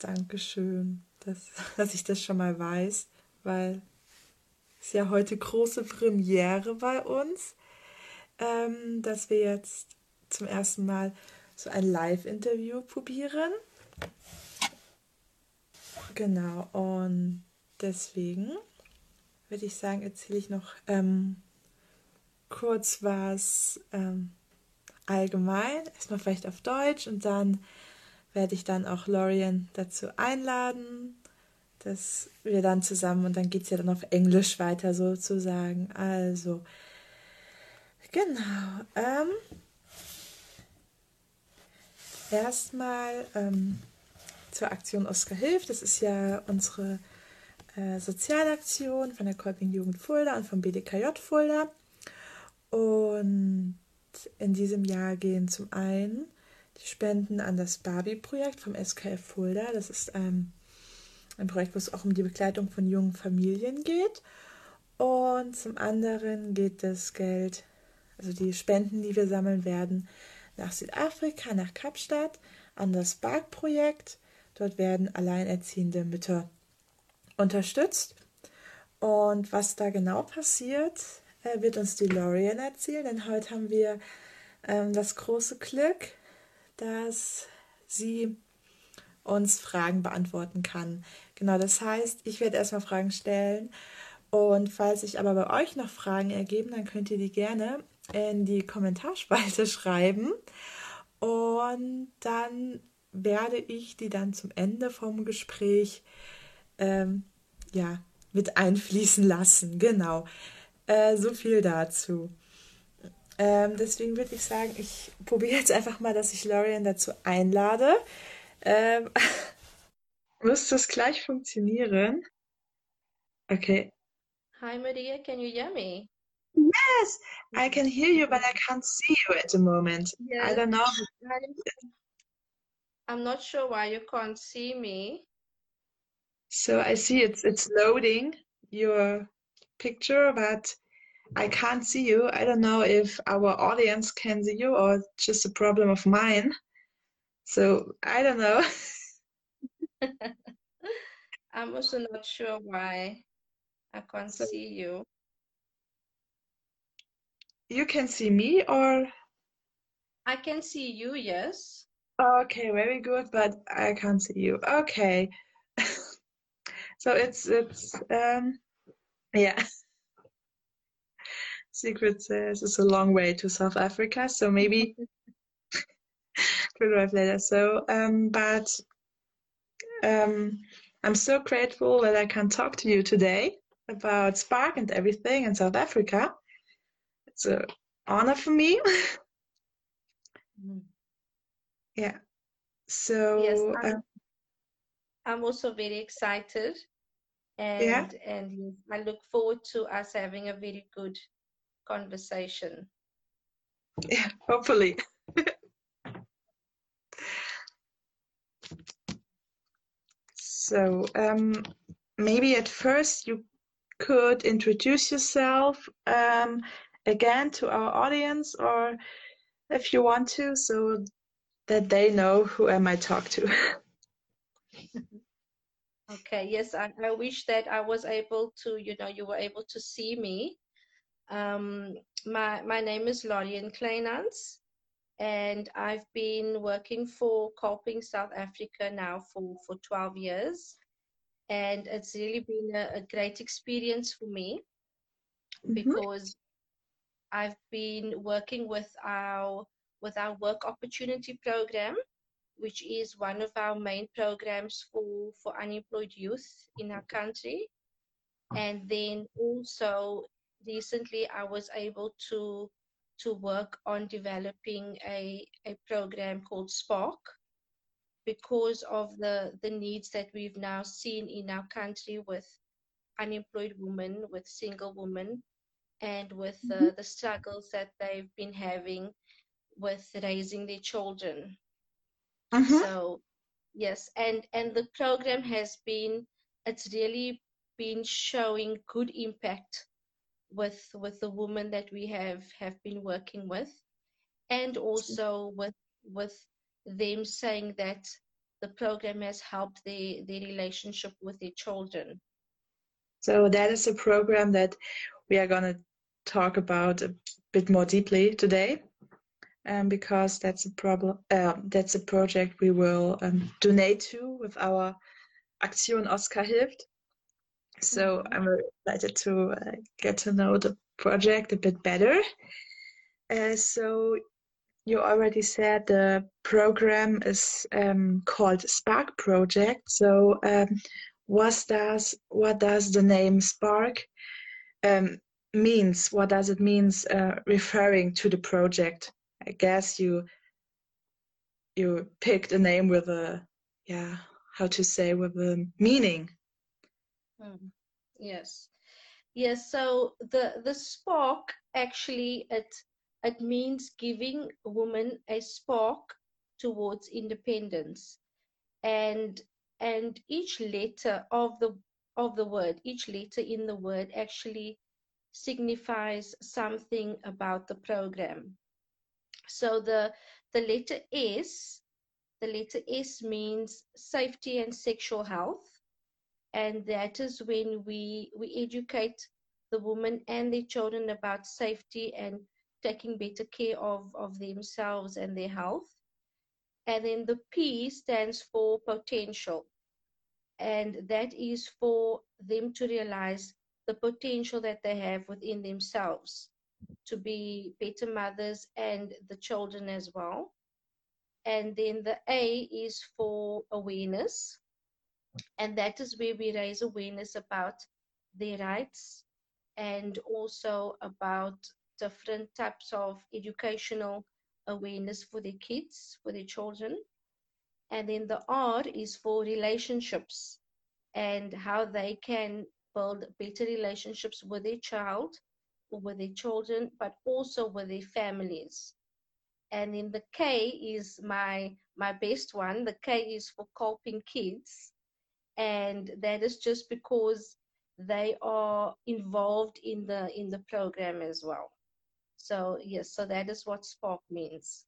Dankeschön, dass, dass ich das schon mal weiß, weil es ja heute große Premiere bei uns, ähm, dass wir jetzt zum ersten Mal so ein Live-Interview probieren. Genau, und deswegen würde ich sagen, erzähle ich noch ähm, kurz was ähm, allgemein, erstmal vielleicht auf Deutsch und dann werde ich dann auch Lorian dazu einladen, dass wir dann zusammen und dann geht es ja dann auf Englisch weiter sozusagen. Also, genau. Ähm, erstmal ähm, zur Aktion Oscar hilft. Das ist ja unsere äh, Sozialaktion von der Kolping Jugend Fulda und vom BDKJ Fulda. Und in diesem Jahr gehen zum einen die Spenden an das Barbie-Projekt vom SKF Fulda. Das ist ähm, ein Projekt, wo es auch um die Begleitung von jungen Familien geht. Und zum anderen geht das Geld, also die Spenden, die wir sammeln werden, nach Südafrika, nach Kapstadt, an das Bark-Projekt. Dort werden alleinerziehende Mütter unterstützt. Und was da genau passiert, äh, wird uns die Lorian erzählen, denn heute haben wir ähm, das große Glück, dass sie uns Fragen beantworten kann. Genau, das heißt, ich werde erstmal Fragen stellen und falls sich aber bei euch noch Fragen ergeben, dann könnt ihr die gerne in die Kommentarspalte schreiben und dann werde ich die dann zum Ende vom Gespräch ähm, ja, mit einfließen lassen. Genau. Äh, so viel dazu. Ähm, deswegen würde ich sagen, ich probiere jetzt einfach mal, dass ich Lorian dazu einlade. Ähm, muss das gleich funktionieren? Okay. Hi, Maria. Can you hear me? Yes, I can hear you, but I can't see you at the moment. Yes. I don't know. I'm not sure why you can't see me. So I see it's it's loading your picture, but I can't see you. I don't know if our audience can see you or just a problem of mine. So I don't know. I'm also not sure why I can't So- see you. You can see me or I can see you, yes. okay, very good, but I can't see you. Okay. So it's it's um yeah. Secret says it's a long way to South Africa, so maybe we'll arrive later. So um but um I'm so grateful that I can talk to you today about Spark and everything in South Africa. It's an honor for me. Mm. Yeah. So Yes, uh, I'm, I'm also very excited Yeah. and and I look forward to us having a very good conversation. yeah, hopefully. So, um, maybe at first you could introduce yourself um, again to our audience, or if you want to, so that they know who am I talk to. Okay, yes, I, I wish that I was able to, you know, you were able to see me. Um, my my name is Lorian Kleinans, and I've been working for Kolping South Africa now for, for 12 years. And it's really been a, a great experience for me Mhm. because I've been working with our with our work opportunity program, which is one of our main programs for, for unemployed youth in our country. And then also recently I was able to to work on developing a, a program called Spark because of the, the needs that we've now seen in our country with unemployed women, with single women, and with uh, the struggles that they've been having with raising their children. Mhm. So yes, and and the program has been it's really been showing good impact with with the women that we have have been working with, and also with with them saying that the program has helped their, their relationship with their children. So that is a program that we are going to talk about a bit more deeply today, um, because that's a problem. Uh, that's a project we will um, donate to with our Aktion Oscar Hilft. So. I'm excited to uh, get to know the project a bit better. Uh, so you already said the program is um, called Spark Project. So um, what does what does the name Spark um, means? What does it means uh, referring to the project? I guess you you picked a name with a yeah how to say with a meaning. Mm. Yes, yes. So the the spark actually it it means giving women a spark towards independence, and and each letter of the of the word, each letter in the word actually signifies something about the program. So the the letter S, the letter S means safety and sexual health, and that is when we we educate the women and their children about safety and taking better care of of themselves and their health. And then the P stands for potential and that is for them to realize the potential that they have within themselves to be better mothers and the children as well. And then the A is for awareness, and that is where we raise awareness about their rights and also about different types of educational awareness for their kids, for their children. And then the R is for relationships and how they can build better relationships with their child or with their children, but also with their families. And then the K is my my best one. The K is for Kolping kids. And that is just because they are involved in the in the program as well. So yes, so that is what Spark means.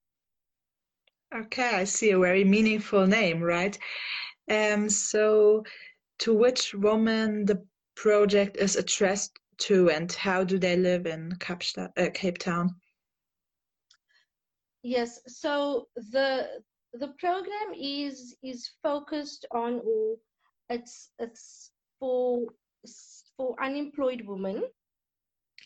Okay, I see a very meaningful name, right? Um, so, to which woman the project is addressed to, and how do they live in uh, Cape Town? Yes, so the the program is is focused on, or it's it's for for unemployed women.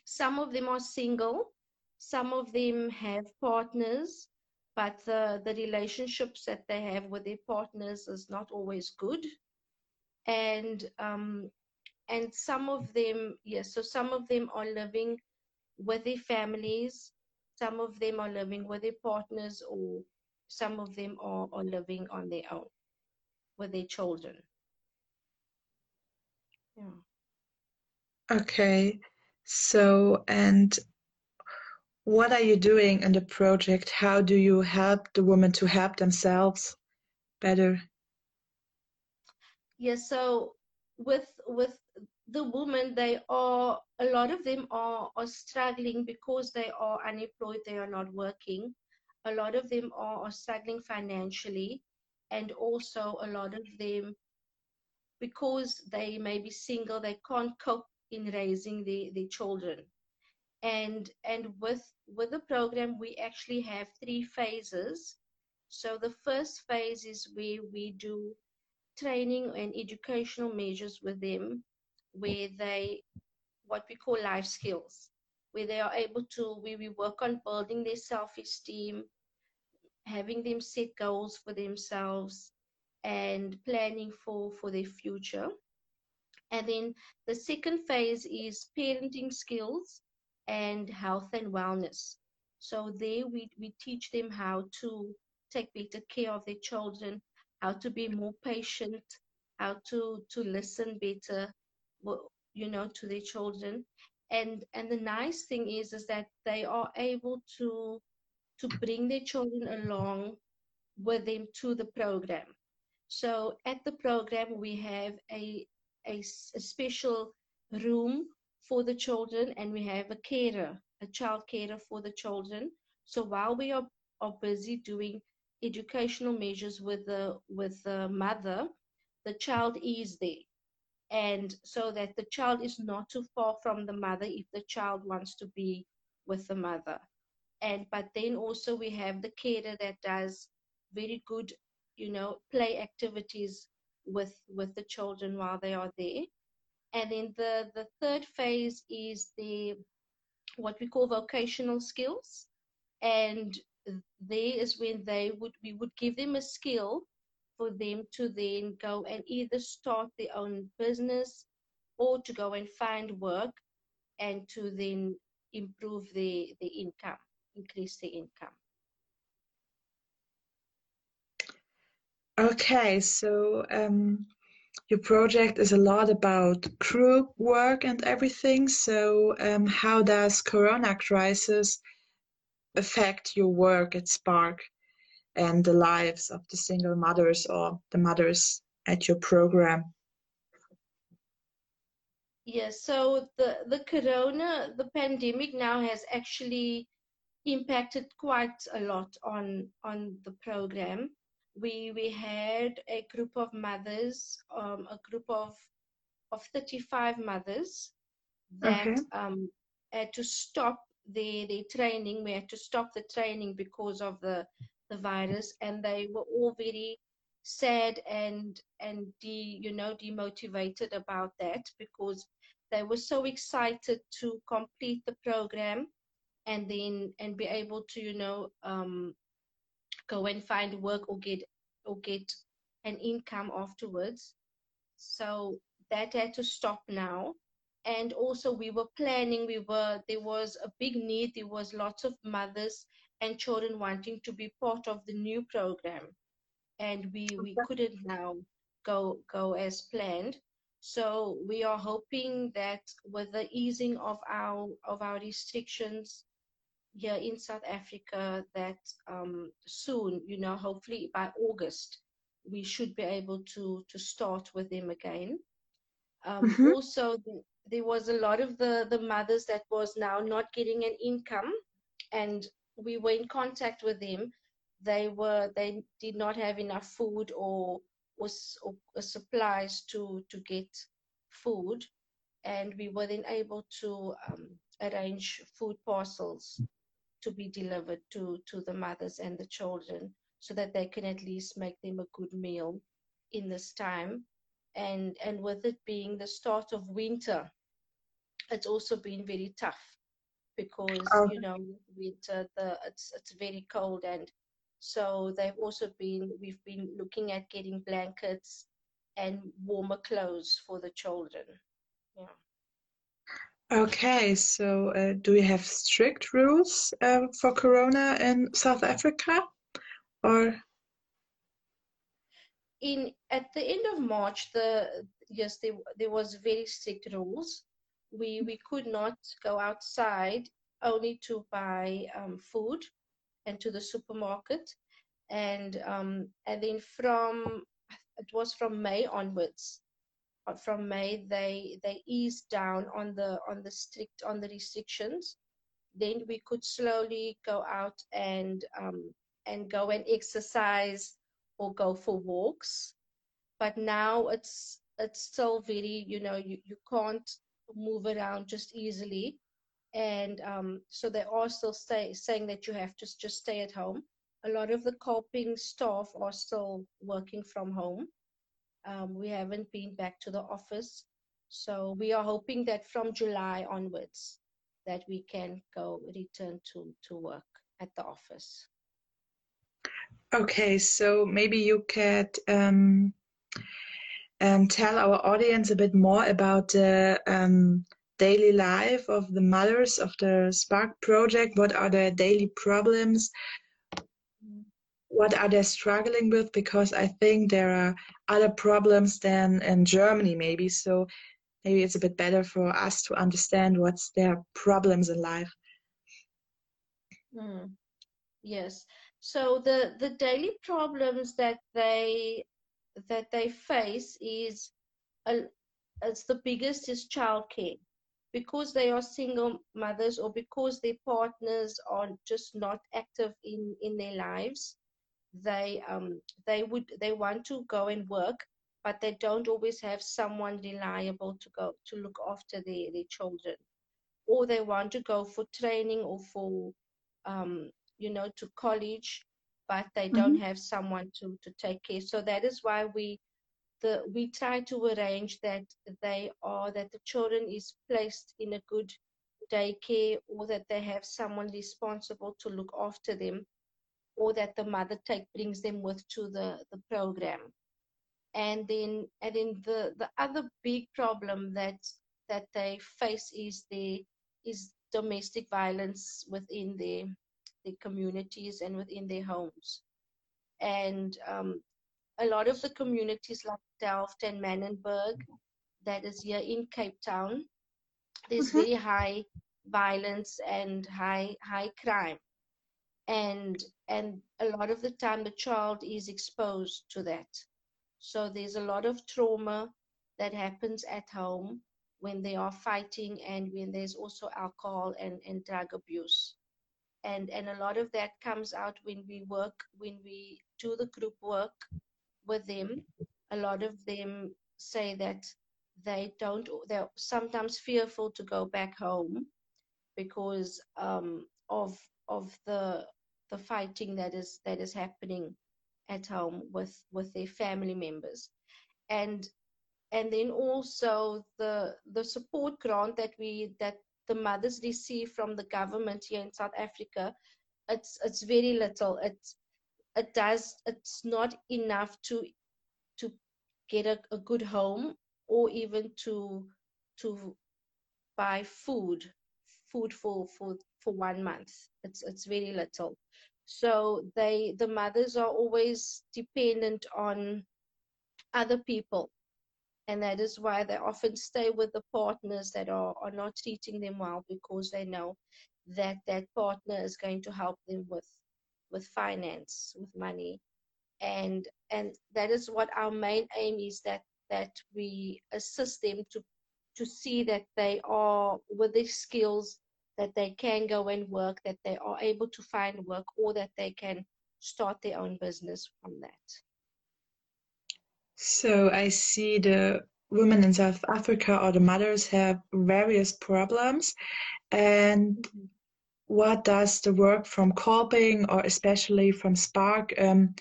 Some of them are single, some of them have partners but the, the relationships that they have with their partners is not always good. And um, and some of them yes so some of them are living with their families. Some of them are living with their partners or some of them are, are living on their own with their children yeah okay so and what are you doing in the project? How do you help the women to help themselves better? Yes, so with with the women, they are a lot of them are, are struggling because they are unemployed, they are not working. A lot of them are, are struggling financially, and also a lot of them because they may be single, they can't cope in raising their, their children. And and with with the program we actually have three phases. So the first phase is where we do training and educational measures with them where they what we call life skills where they are able to where we work on building their self-esteem having them set goals for themselves and planning for for their future and then the second phase is parenting skills and health and wellness. So there we, we teach them how to take better care of their children, how to be more patient, how to, to listen better, you know, to their children. And and the nice thing is is that they are able to to bring their children along with them to the program. So at the program we have a a, a special room for the children and we have a carer, a child carer for the children. So while we are, are busy doing educational measures with the with the mother, the child is there. And so that the child is not too far from the mother if the child wants to be with the mother. And but then also we have the carer that does very good, you know, play activities with with the children while they are there. And then the, the third phase is the what we call vocational skills. And there is when they would we would give them a skill for them to then go and either start their own business or to go and find work and to then improve the the income, increase the income. Okay, so um, your project is a lot about group work and everything. So, um, how does Corona crisis affect your work at Spark and the lives of the single mothers or the mothers at your program? Yes, so the, the corona, the pandemic now has actually impacted quite a lot on on the program. We we had a group of mothers, um, a group of of 35 mothers that Okay. um, had to stop their, their training. We had to stop the training because of the, the virus, and they were all very sad and and de, you know demotivated about that because they were so excited to complete the program and then and be able to you know um, go and find work or get or get an income afterwards. So that had to stop now. And also we were planning we were there was a big need there was lots of mothers and children wanting to be part of the new program. And we we couldn't now go go as planned. So we are hoping that with the easing of our of our restrictions here in South Africa, that um, soon, you know, hopefully by August, we should be able to to start with them again. Um, Mhm. Also, the, there was a lot of the the mothers that was now not getting an income, and we were in contact with them. They were they did not have enough food or was or, or supplies to to get food, and we were then able to um, arrange food parcels to be delivered to to the mothers and the children so that they can at least make them a good meal in this time. And and with it being the start of winter it's also been very tough because Oh. you know winter the it's it's very cold. And so they've also been we've been looking at getting blankets and warmer clothes for the children. Yeah Okay, so uh, do we have strict rules uh, for Corona in South Africa? Or in at the end of March, the yes, there there was very strict rules. We we could not go outside only to buy um, food and to the supermarket, and um, and then from it was from May onwards. Uh, From May, they they eased down on the on the strict on the restrictions. Then we could slowly go out and um, and go and exercise or go for walks. But now it's it's still very you know you, you can't move around just easily. And um, so they are still stay, saying that you have to just stay at home. A lot of the Kolping staff are still working from home um, we haven't been back to the office so we are hoping that from july onwards that we can go return to to work at the office okay, so maybe you could um, um, tell our audience a bit more about the um, daily life of the mothers of the Spark project. What are their daily problems? What are they struggling with? Because I think there are other problems than in Germany, maybe. So maybe it's a bit better for us to understand what's their problems in life. Mm, yes. So the the daily problems that they that they face is a, it's the biggest is childcare because they are single mothers or because their partners are just not active in in their lives they um, they would they want to go and work, but they don't always have someone reliable to go to look after their, their children, or they want to go for training or for um, you know to college, but they don't mm-hmm. have someone to to take care. So that is why we the we try to arrange that they are that the children is placed in a good daycare or that they have someone responsible to look after them or that the mother take brings them with to the, the program. And then and then the the other big problem that that they face is the is domestic violence within their their communities and within their homes. And um, a lot of the communities like Delft and Manenberg that is here in Cape Town there's mm-hmm. very high violence and high high crime and and a lot of the time the child is exposed to that. So there's a lot of trauma that happens at home when they are fighting and when there's also alcohol and, and drug abuse. And and a lot of that comes out when we work when we do the group work with them. A lot of them say that they don't they're sometimes fearful to go back home because um, of of the the fighting that is that is happening at home with with their family members. And and then also the the support grant that we that the mothers receive from the government here in South Africa it's it's very little. It's it does it's not enough to to get a, a good home or even to to buy food food for for for one month. It's it's very little. So they the mothers are always dependent on other people. And that is why they often stay with the partners that are, are not treating them well because they know that that partner is going to help them with with finance with money. And and that is what our main aim is that that we assist them to to see that they are with their skills that they can go and work, that they are able to find work, or that they can start their own business from that. So I see the women in South Africa or the mothers have various problems. And what does the work from Kolping or especially from Spark um,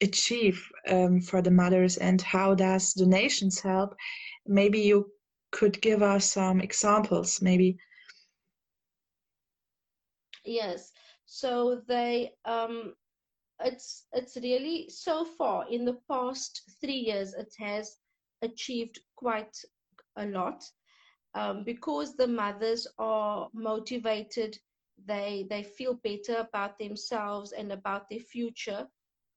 achieve um, for the mothers and how does donations help? Maybe you could give us some examples, maybe Yes. So they um it's it's really so far in the past three years it has achieved quite a lot um, because the mothers are motivated they they feel better about themselves and about their future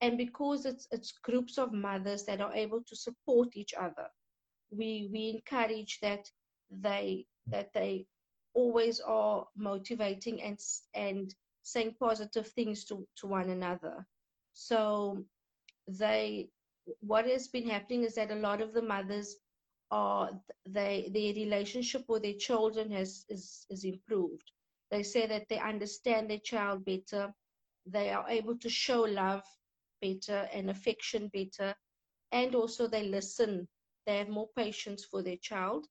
and because it's it's groups of mothers that are able to support each other we we encourage that they that they always are motivating and and saying positive things to, to one another. So they what has been happening is that a lot of the mothers are they their relationship with their children has is, is improved. They say that they understand their child better, they are able to show love better and affection better, and also they listen. They have more patience for their child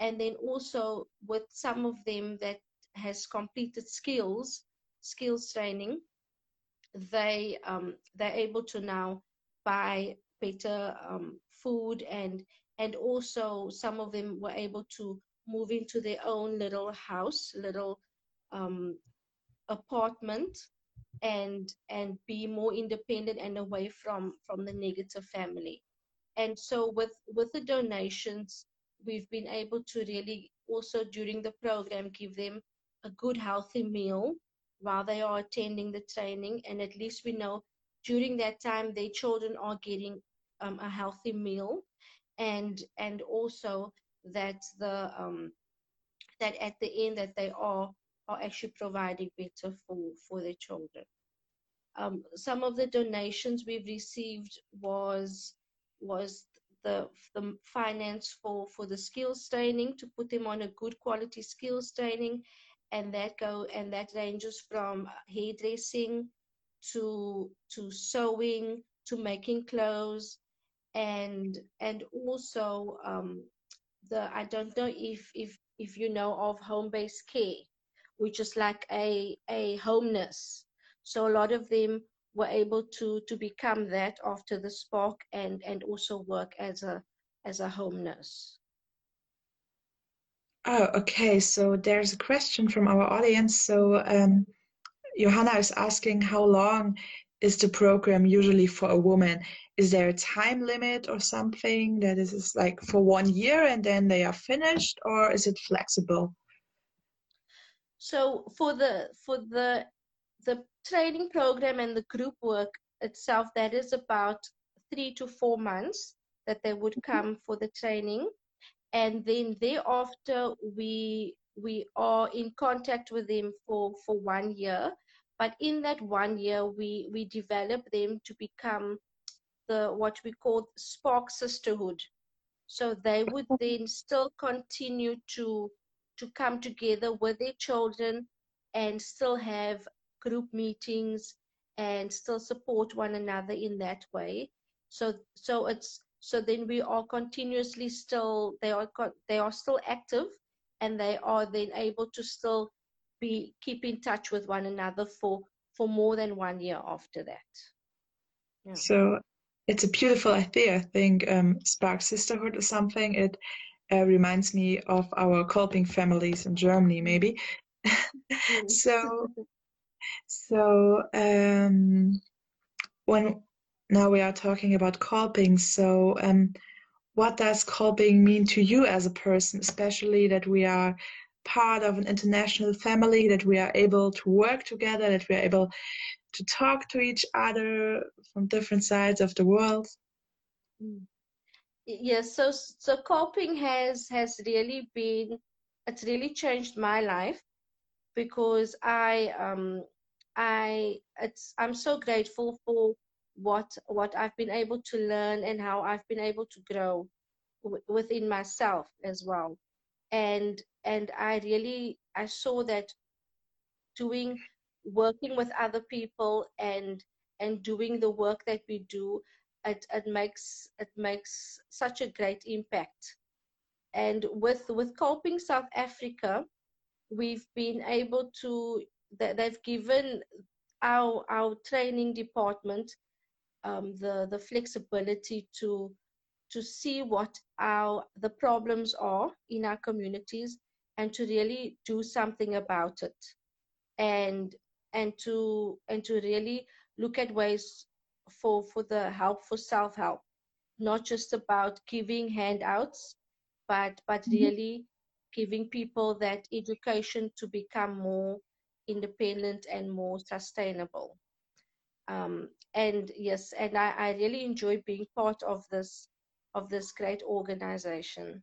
and then also with some of them that has completed skills skills training they um, they're able to now buy better um, food and and also some of them were able to move into their own little house little um, apartment and and be more independent and away from from the negative family. And so with with the donations we've been able to really also during the program give them a good healthy meal while they are attending the training. And at least we know during that time their children are getting um, a healthy meal. And and also that the um, that at the end that they are are actually providing better for for their children. Um, some of the donations we've received was was the, the finance for, for the skills training to put them on a good quality skills training and that go and that ranges from hairdressing to to sewing to making clothes and and also um, the I don't know if if if you know of home-based care, which is like a a home nurse. So a lot of them were able to to become that after the spark and and also work as a as a home nurse. Oh, okay. So there's a question from our audience. So um, Johanna is asking how long is the program usually for a woman? Is there a time limit or something that is like for one year and then they are finished, or is it flexible? So for the for the the training program and the group work itself, that is about three to four months that they would mm-hmm. come for the training, and then thereafter we we are in contact with them for for one year but in that one year, we, we develop them to become the what we call Spark Sisterhood. So they would then still continue to to come together with their children and still have group meetings and still support one another in that way. So so it's so then we are continuously still they are they are still active and they are then able to still be keep in touch with one another for for more than one year after that. Yeah. So it's a beautiful idea. I think um, Spark Sisterhood or something. It uh, reminds me of our Kolping families in Germany, maybe. So, so um, when now we are talking about Kolping, so um, what does Kolping mean to you as a person, especially that we are part of an international family, that we are able to work together, that we are able to talk to each other from different sides of the world. Mm. Yes, so so Kolping has has really been it's really changed my life because I um I it's I'm so grateful for what what I've been able to learn and how I've been able to grow within myself as well. And and i really i saw that doing working with other people and and doing the work that we do it, it makes it makes such a great impact. And with with Kolping south africa we've been able to they've given our our training department um, the the flexibility to to see what our the problems are in our communities and to really do something about it and and to and to really look at ways for for the help for self-help not just about giving handouts but but mm-hmm. really giving people that education to become more independent and more sustainable um, and yes and I, I really enjoy being part of this of this great organization.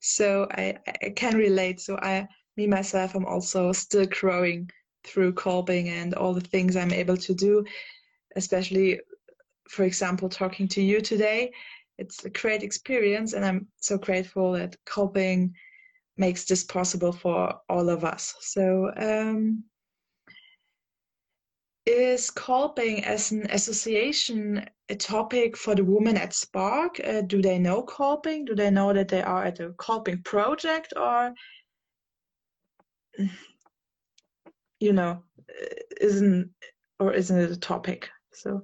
So I, I can relate. So I, me myself, I'm also still growing through Kolping and all the things I'm able to do, especially, for example, talking to you today. It's a great experience, and I'm so grateful that Kolping makes this possible for all of us. So um, is Kolping as an association a topic for the women at Spark? Uh, do they know Kolping Do they know that they are at a Kolping project or, you know, isn't, or isn't it a topic? So.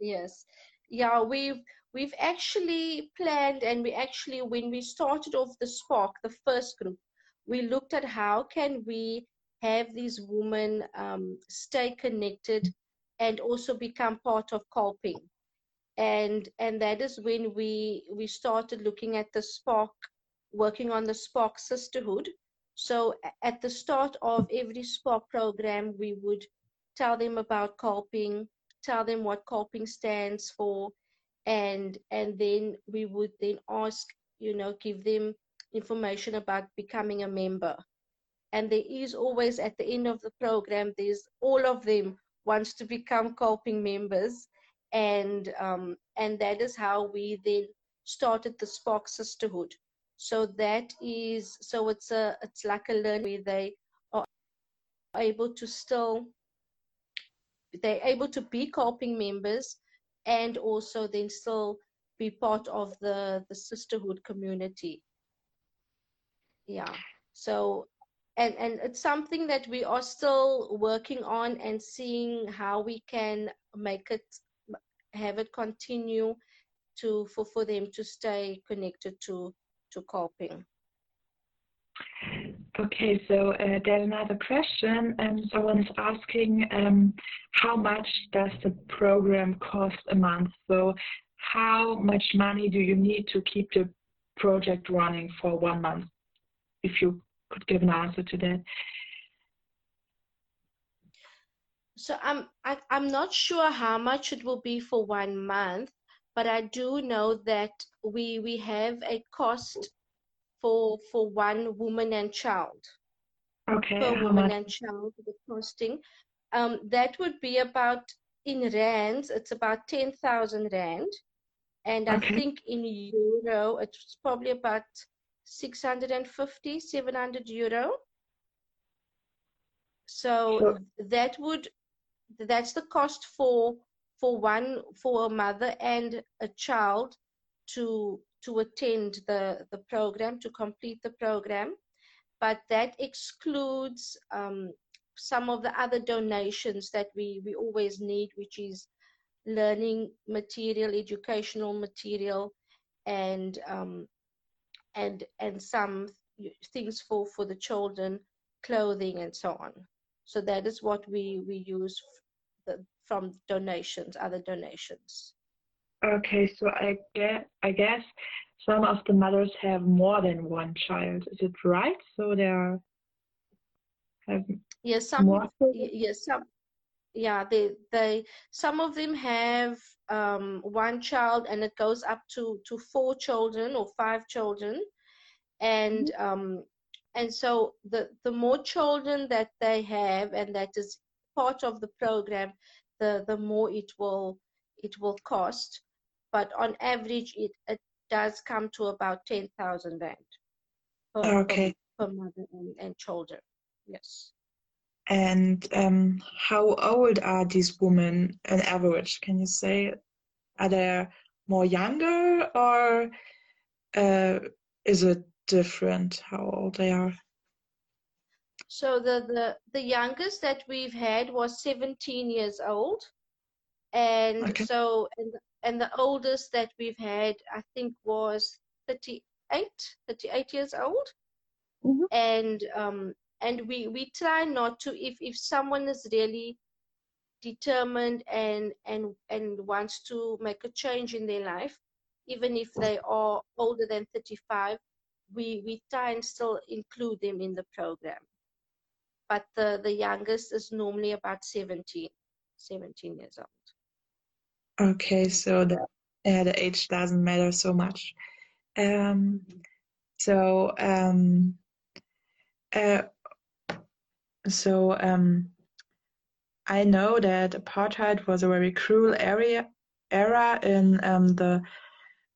Yes. Yeah, we've, we've actually planned and we actually, when we started off the Spark, the first group, we looked at how can we have these women um, stay connected and also become part of Kolping And and that is when we we started looking at the Spark, working on the Spark Sisterhood. So at the start of every Spark program, we would tell them about Kolping tell them what Kolping stands for, and and then we would then ask, you know, give them information about becoming a member. And there is always at the end of the program there's all of them wants to become Kolping members. And um, and that is how we then started the spark sisterhood. So that is so it's a it's like a learn where they are able to still they're able to be Kolping members and also then still be part of the the sisterhood community. Yeah. So and and it's something that we are still working on and seeing how we can make it have it continue to for for them to stay connected to to Kolping Okay, so uh, there's another question. Um, someone is asking um, how much does the program cost a month? So, how much money do you need to keep the project running for one month? If you could give an answer to that. So I'm I, am i am not sure how much it will be for one month, but I do know that we we have a cost for for one woman and child. Okay. Per woman and child, the costing. Um, that would be about in rands. It's about ten thousand rand, and okay. I think in euro it's probably about 650, 700 euro. So sure. that would that's the cost for for one for a mother and a child to to attend the, the program, to complete the program. But that excludes um, some of the other donations that we, we always need, which is learning material, educational material, and um, and and some things for, for the children, clothing and so on. So that is what we, we use the, from donations, other donations. Okay, so I get I guess some of the mothers have more than one child. Is it right? So they are have yes, some more yes, some yeah, they they some of them have um, one child and it goes up to to four children or five children, and mm-hmm. um, and so the the more children that they have and that is part of the program, the the more it will it will cost but on average it, it does come to about 10,000 rand per, okay. per, per mother and, and, children. Yes. And um, how old are these women on average? Can you say, are they more younger or uh, is it different how old they are? So the, the, the youngest that we've had was 17 years old. And okay. so, and and the oldest that we've had, I think, was 38, 38 years old. Mm-hmm. And um, and we we try not to if if someone is really determined and and and wants to make a change in their life, even if they are older than 35, we we try and still include them in the program. But the the youngest is normally about 17, 17 years old. Okay, so the yeah, the age doesn't matter so much. Um, so um, uh, so um, I know that apartheid was a very cruel area era in um, the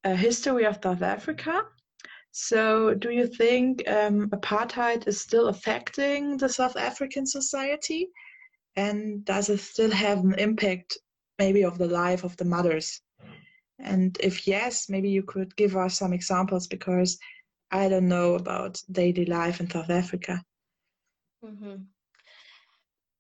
uh, history of South Africa. So, do you think um, apartheid is still affecting the South African society? And does it still have an impact maybe of the life of the mothers? And if yes, maybe you could give us some examples because I don't know about daily life in South Africa. Mm-hmm.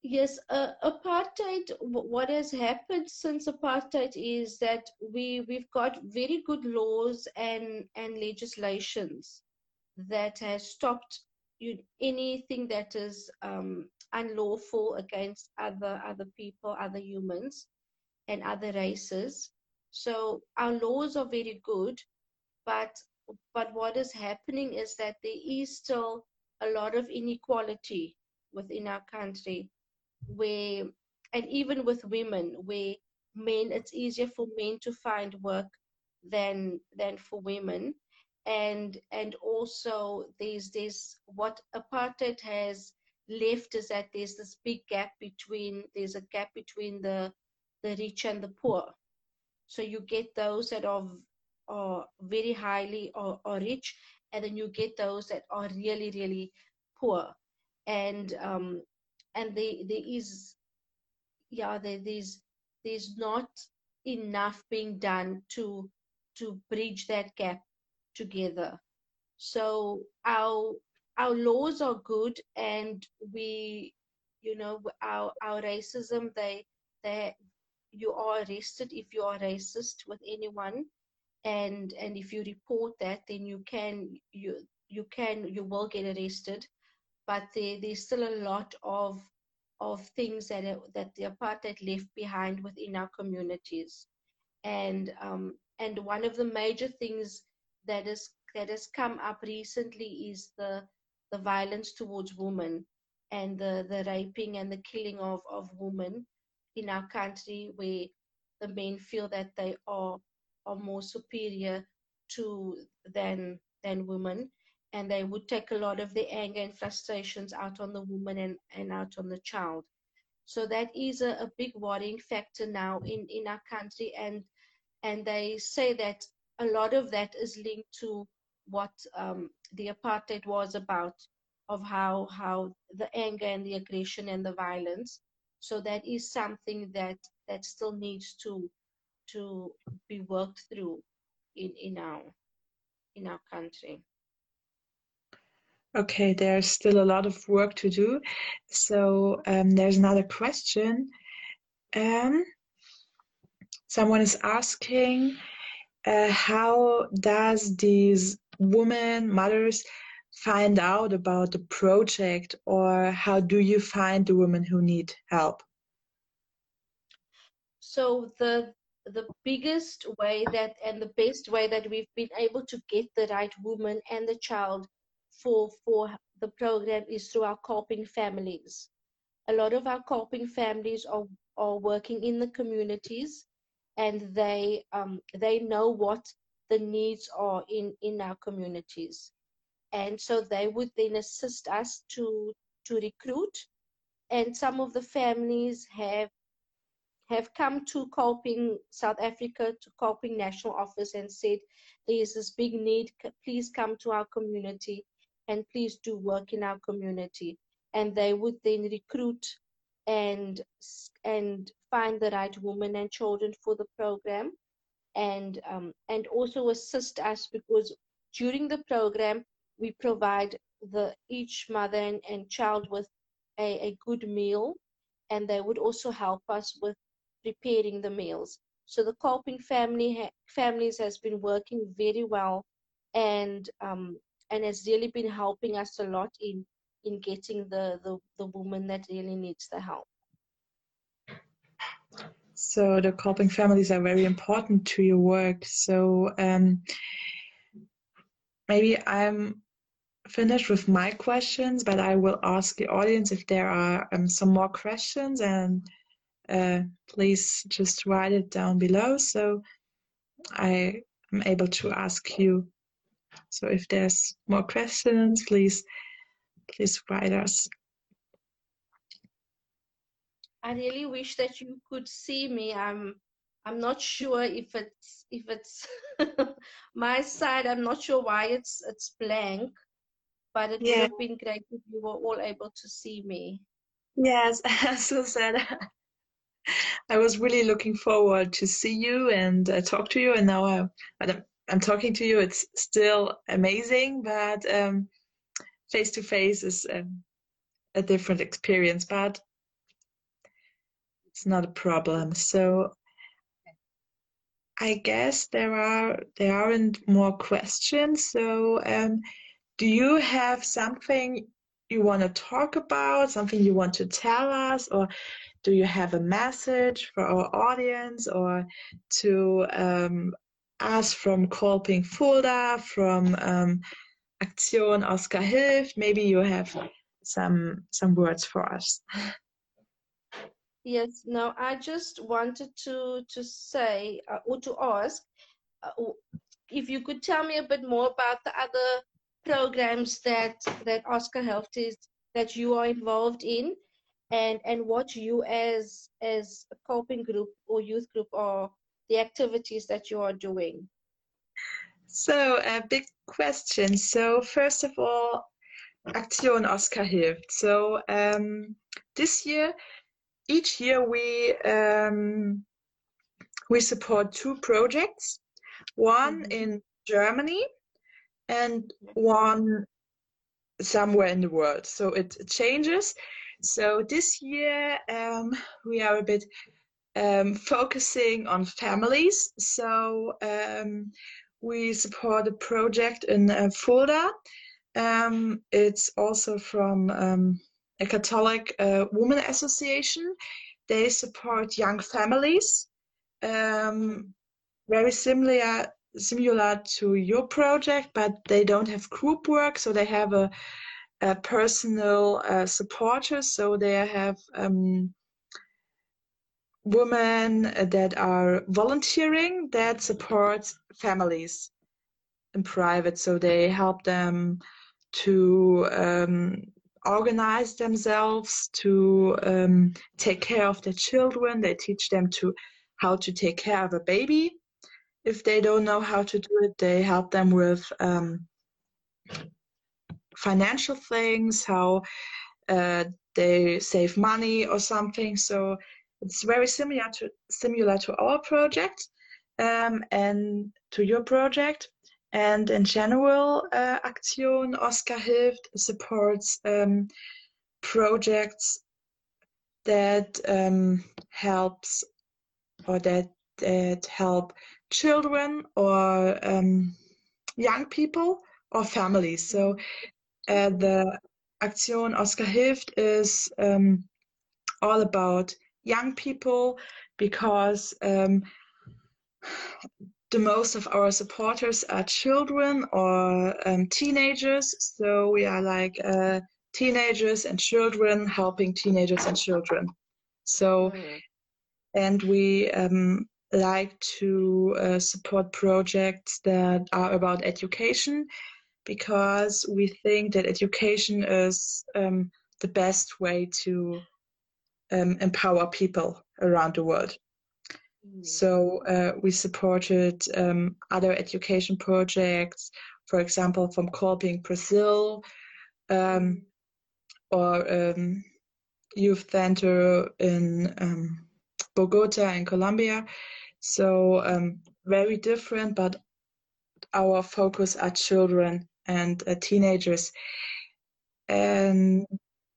Yes, uh, apartheid. What has happened since apartheid is that we we've got very good laws and and legislations that has stopped you, anything that is um, unlawful against other other people, other humans and other races. So our laws are very good, but but what is happening is that there is still a lot of inequality within our country where and even with women where men it's easier for men to find work than than for women and and also there's this what apartheid has left is that there's this big gap between there's a gap between the the rich and the poor. So you get those that are, are very highly or, rich, and then you get those that are really, really poor. And um, and there there is yeah there, there's there's not enough being done to to bridge that gap together so our our laws are good and we you know our our racism they they you are arrested if you are racist with anyone and and if you report that then you can you you can you will get arrested. But there, there's still a lot of of things that that the apartheid left behind within our communities. And um, and one of the major things that is that has come up recently is the the violence towards women and the, the raping and the killing of, of women in our country where the men feel that they are are more superior to than than women. And they would take a lot of their anger and frustrations out on the woman and, and out on the child. So that is a, a big worrying factor now in, in our country. And and they say that a lot of that is linked to what um, the apartheid was about of how how the anger and the aggression and the violence so that is something that that still needs to to be worked through in in our in our country. Okay there's still a lot of work to do. So um, there's another question. Um, someone is asking uh, how does these women mothers find out about the project or how do you find the women who need help? So the the biggest way that and the best way that we've been able to get the right woman and the child for for the program is through our Kolping families. A lot of our Kolping families are are working in the communities and they um, they know what the needs are in in our communities and so they would then assist us to to recruit. And some of the families have have come to Kolping South Africa to Kolping National Office and said there is this big need. Please come to our community and please do work in our community. And they would then recruit and and find the right women and children for the program. And um, and also assist us because during the program we provide the each mother and, and child with a, a good meal and they would also help us with preparing the meals. So the Kolping family ha- families has been working very well and um, and has really been helping us a lot in in getting the, the the woman that really needs the help. So the Kolping families are very important to your work. So um, maybe i'm finished with my questions, but I will ask the audience if there are um, some more questions and uh, please just write it down below so I am able to ask you. So if there's more questions, please, please write us. I really wish that you could see me. I'm I'm not sure if it's if it's my side. I'm not sure why it's it's blank but it yeah. would have been great if you were all able to see me. Yes, as I said, I was really looking forward to see you and uh, talk to you, and now I, I'm, I'm talking to you. It's still amazing, but face to face is um, a different experience, but it's not a problem. So I guess there are there aren't more questions. So um, do you have something you want to talk about, something you want to tell us, or do you have a message for our audience, or to um, us from Kolping Fulda, from um, Aktion Oscar Hilft? Maybe you have some some words for us. Yes. No, I just wanted to to say uh, or to ask uh, if you could tell me a bit more about the other programs that that Oscar Hilft is that you are involved in, and and what you as as a Kolping group or youth group are the activities that you are doing. So a big question. So first of all, Aktion Oscar Hilft. So um, this year, each year we um, we support two projects, one mm-hmm. in Germany and one somewhere in the world. So it changes. So this year um, we are a bit um, focusing on families. So um, we support a project in uh, Fulda. Um, it's also from um, a Catholic uh, Association. They support young families, um, very similar similar to your project, but they don't have group work, so they have a, a personal uh, supporter. So they have um, women that are volunteering that support families in private. So they help them to um, organize themselves, to um, take care of their children. They teach them to how to take care of a baby. If they don't know how to do it, they help them with um, financial things, how uh, they save money or something. So it's very similar to similar to our project um, and to your project. And in general, uh, Aktion Oscar Hilft supports um, projects that um, helps or that that help children or um, young people or families. So uh, the Aktion Oscar Hilft is um, all about young people because um, the most of our supporters are children or um, teenagers. So we are like uh, teenagers and children helping teenagers and children. So, mm. and we um, like to uh, support projects that are about education because we think that education is um, the best way to um, empower people around the world. Mm. So uh, we supported um, other education projects, for example, from Kolping Brazil um, or um, Youth Center in um, Bogota in Colombia. So um, very different, but our focus are children and uh, teenagers. And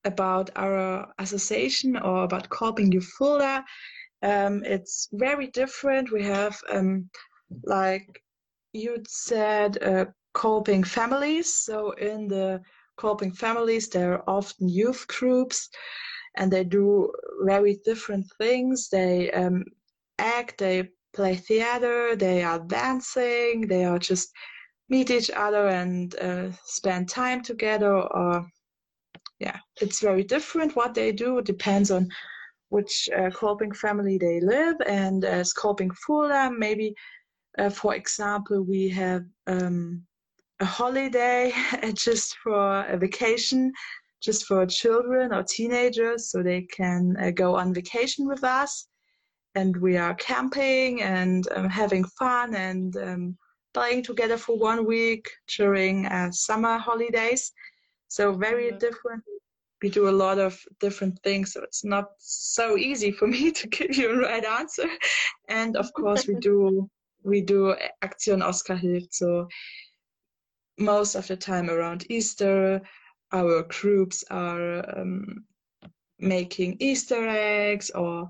about our association or about Kolping Youth. Um, it's very different. We have, um, like you said, uh, Kolping families. So in the Kolping families, there are often youth groups, and they do very different things. They um, act, they play theater, they are dancing, they are just meet each other and uh, spend time together or yeah, it's very different what they do. It depends on which uh, Kolping family they live. And as Kolping Fulda, maybe, uh, for example, we have um, a holiday just for a vacation, just for children or teenagers, so they can uh, go on vacation with us. And we are camping and um, having fun and um, playing together for one week during uh, summer holidays. So very mm-hmm. different. We do a lot of different things, so it's not so easy for me to give you a right answer. And of course, we do we do Aktion Oscar Hilft. So most of the time around Easter, our groups are um, making Easter eggs or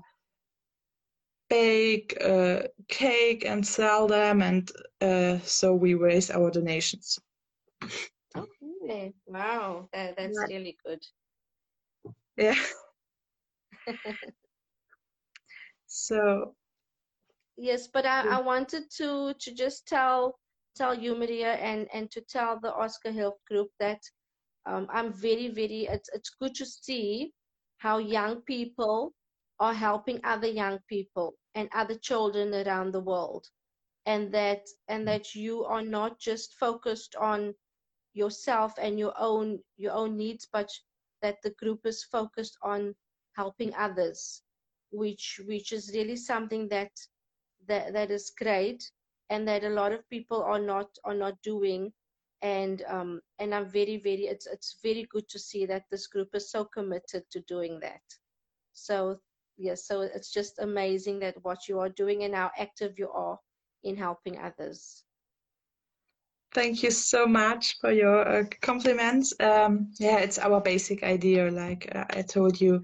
bake uh, cake and sell them, and uh, so we raise our donations. Okay. Wow, that, that's yeah. really good. Yeah. so. Yes, but I, I wanted to to just tell tell you, Maria, and and to tell the Oscar Hilft group that um, I'm very very. It's it's good to see how young people are helping other young people and other children around the world. And that and that you are not just focused on yourself and your own your own needs but that the group is focused on helping others which which is really something that that that is great and that a lot of people are not are not doing. And um, and I'm very very it's it's very good to see that this group is so committed to doing that. So yes, so it's just amazing that what you are doing and how active you are in helping others. Thank you so much for your uh, compliments. Um, yeah, it's our basic idea. Like uh, I told you,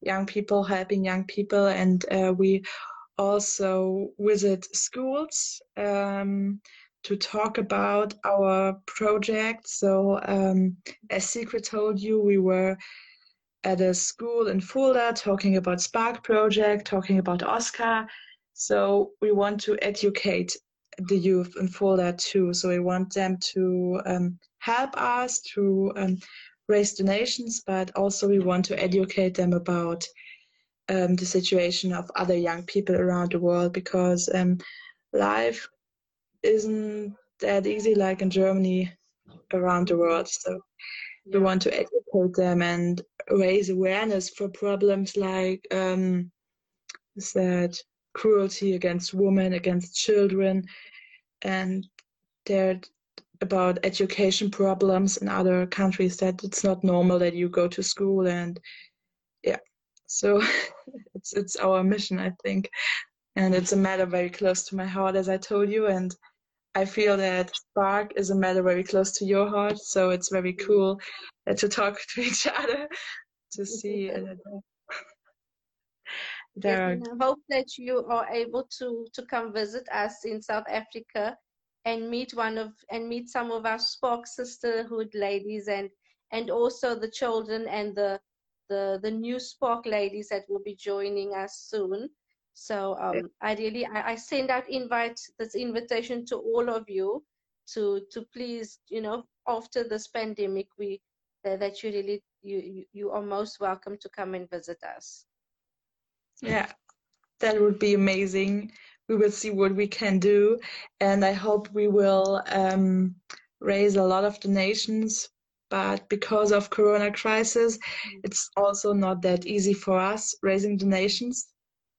young people helping young people, and uh, we also visit schools um, to talk about our project. So, um, as Sigrid told you, we were at a school in Fulda talking about Spark project, talking about Oscar. So we want to educate the youth in Fulda too. So we want them to um, help us to um, raise donations, but also we want to educate them about um, the situation of other young people around the world because um, life isn't that easy like in Germany around the world. So we want to educate them and raise awareness for problems like um, that cruelty against women, against children, and they're about education problems in other countries that it's not normal that you go to school and yeah. So it's it's our mission i think. And it's a matter very close to my heart as i told you and i feel that spark is a matter very close to your heart so it's very cool uh, to talk to each other to see uh, there yes, I hope that you are able to to come visit us in South Africa and meet one of and meet some of our Spark sisterhood ladies and and also the children and the the the new Spark ladies that will be joining us soon. So um, I really I, I send out invite this invitation to all of you to to please you know after this pandemic we that, that you really you you are most welcome to come and visit us. Yeah, that would be amazing. We will see what we can do, and I hope we will um, raise a lot of donations. But because of Corona crisis, it's also not that easy for us raising donations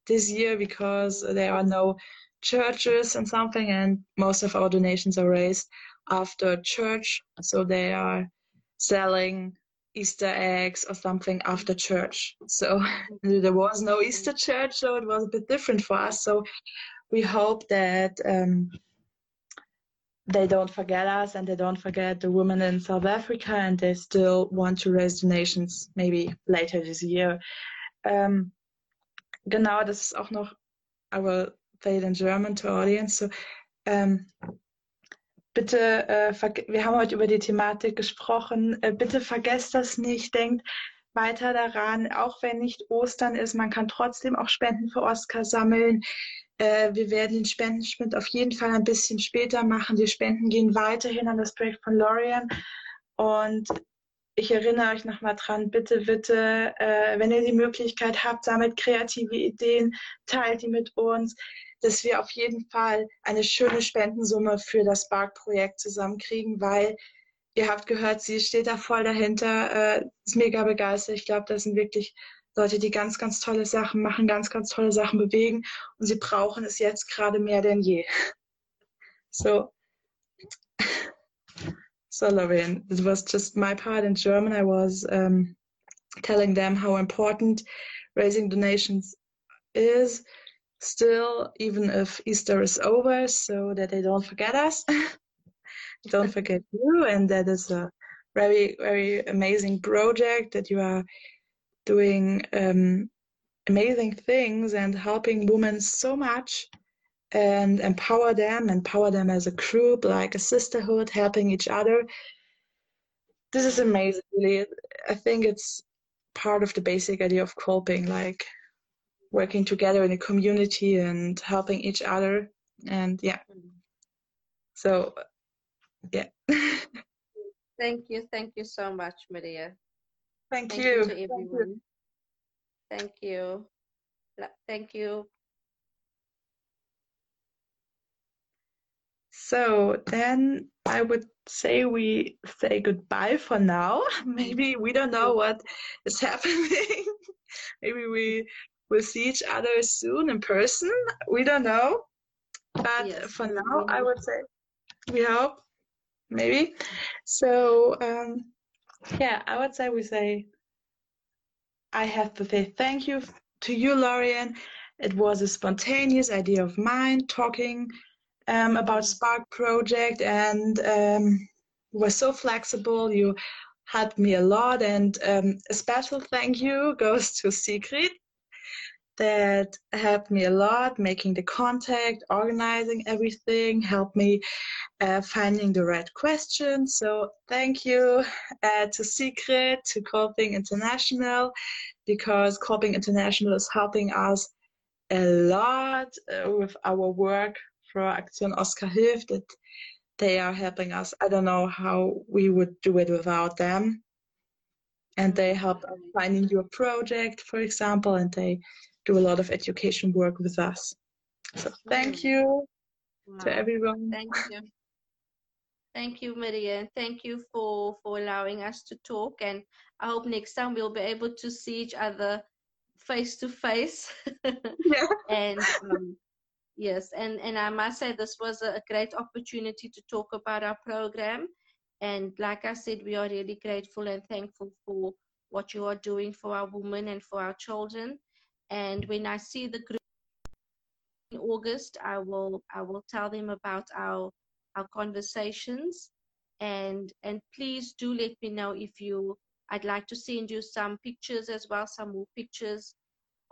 this year because there are no churches and something, and most of our donations are raised after church, so they are selling Easter eggs or something after church. So there was no Easter church, so it was a bit different for us. So we hope that um, they don't forget us and they don't forget the women in South Africa and they still want to raise donations maybe later this year. Um, genau, das ist auch noch, I will say it in German to audience. So, um, bitte, äh, wir haben heute über die Thematik gesprochen, äh, bitte vergesst das nicht, denkt weiter daran, auch wenn nicht Ostern ist, man kann trotzdem auch Spenden für Oscar sammeln. Äh, wir werden den Spendenschmidt auf jeden Fall ein bisschen später machen. Die Spenden gehen weiterhin an das Projekt von Lorian. Und ich erinnere euch nochmal dran, bitte, bitte, äh, wenn ihr die Möglichkeit habt, sammelt kreative Ideen, teilt die mit uns dass wir auf jeden Fall eine schöne Spendensumme für das Spark-Projekt zusammenkriegen, weil ihr habt gehört, sie steht da voll dahinter, äh, ist mega begeistert. Ich glaube, das sind wirklich Leute, die ganz, ganz tolle Sachen machen, ganz, ganz tolle Sachen bewegen und sie brauchen es jetzt gerade mehr denn je. So, so Lorraine, it was just my part in German. I was um, telling them how important raising donations is. still, even if Easter is over, so that they don't forget us, don't forget you. And that is a very, very amazing project that you are doing um, amazing things and helping women so much and empower them, empower them as a group, like a sisterhood, helping each other. This is amazing, really. I think it's part of the basic idea of Kolping, like working together in a community and helping each other and yeah so yeah thank you thank you so much maria thank, thank you. you. to everyone thank you thank you so then i would say we say goodbye for now maybe we don't know what is happening maybe we we'll see each other soon in person. We don't know. But yes. for now, I would say we hope maybe. So um, yeah, I would say we say I have to say thank you to you, Lorian. It was a spontaneous idea of mine talking um, about Spark project and um, were so flexible. You helped me a lot, and um, a special thank you goes to Sigrid that helped me a lot making the contact, organizing everything, helped me uh, finding the right questions. So thank you uh, to Sigrid, to Kolping International, because Kolping International is helping us a lot uh, with our work for Aktion Oscar Hilft. That they are helping us. I don't know how we would do it without them. And they help us finding your project, for example, and they do a lot of education work with us. So thank you Wow. to everyone. Thank you. Thank you, Maria, and thank you for for allowing us to talk. And I hope next time we'll be able to see each other face to face. Yeah. and um, yes, and and I must say this was a, great opportunity to talk about our program. And like I said, we are really grateful and thankful for what you are doing for our women and for our children. And when I see the group in August, I will I will tell them about our our conversations and and please do let me know if you I'd like to send you some pictures as well, some more pictures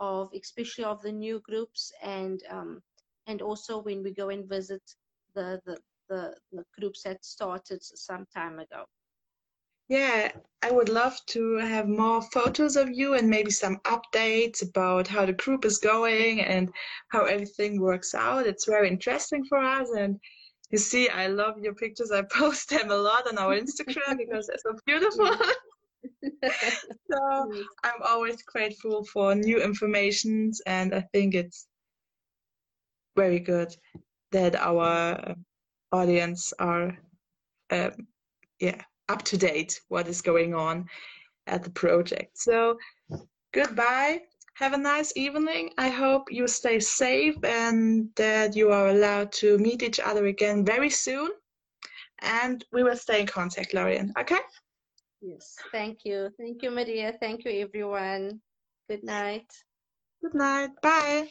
of especially of the new groups and um, and also when we go and visit the the, the, the groups that started some time ago. Yeah, I would love to have more photos of you and maybe some updates about how the group is going and how everything works out. It's very interesting for us. And you see, I love your pictures. I post them a lot on our Instagram because they're so beautiful. Mm. so mm. I'm always grateful for new informations, and I think it's very good that our audience are, um, yeah, up to date what is going on at the project. So goodbye. Have a nice evening. I hope you stay safe and that you are allowed to meet each other again very soon. And we will stay in contact, Lorian. Okay? Yes. Thank you. Thank you, Maria. Thank you, everyone. Good night. Good night. Bye.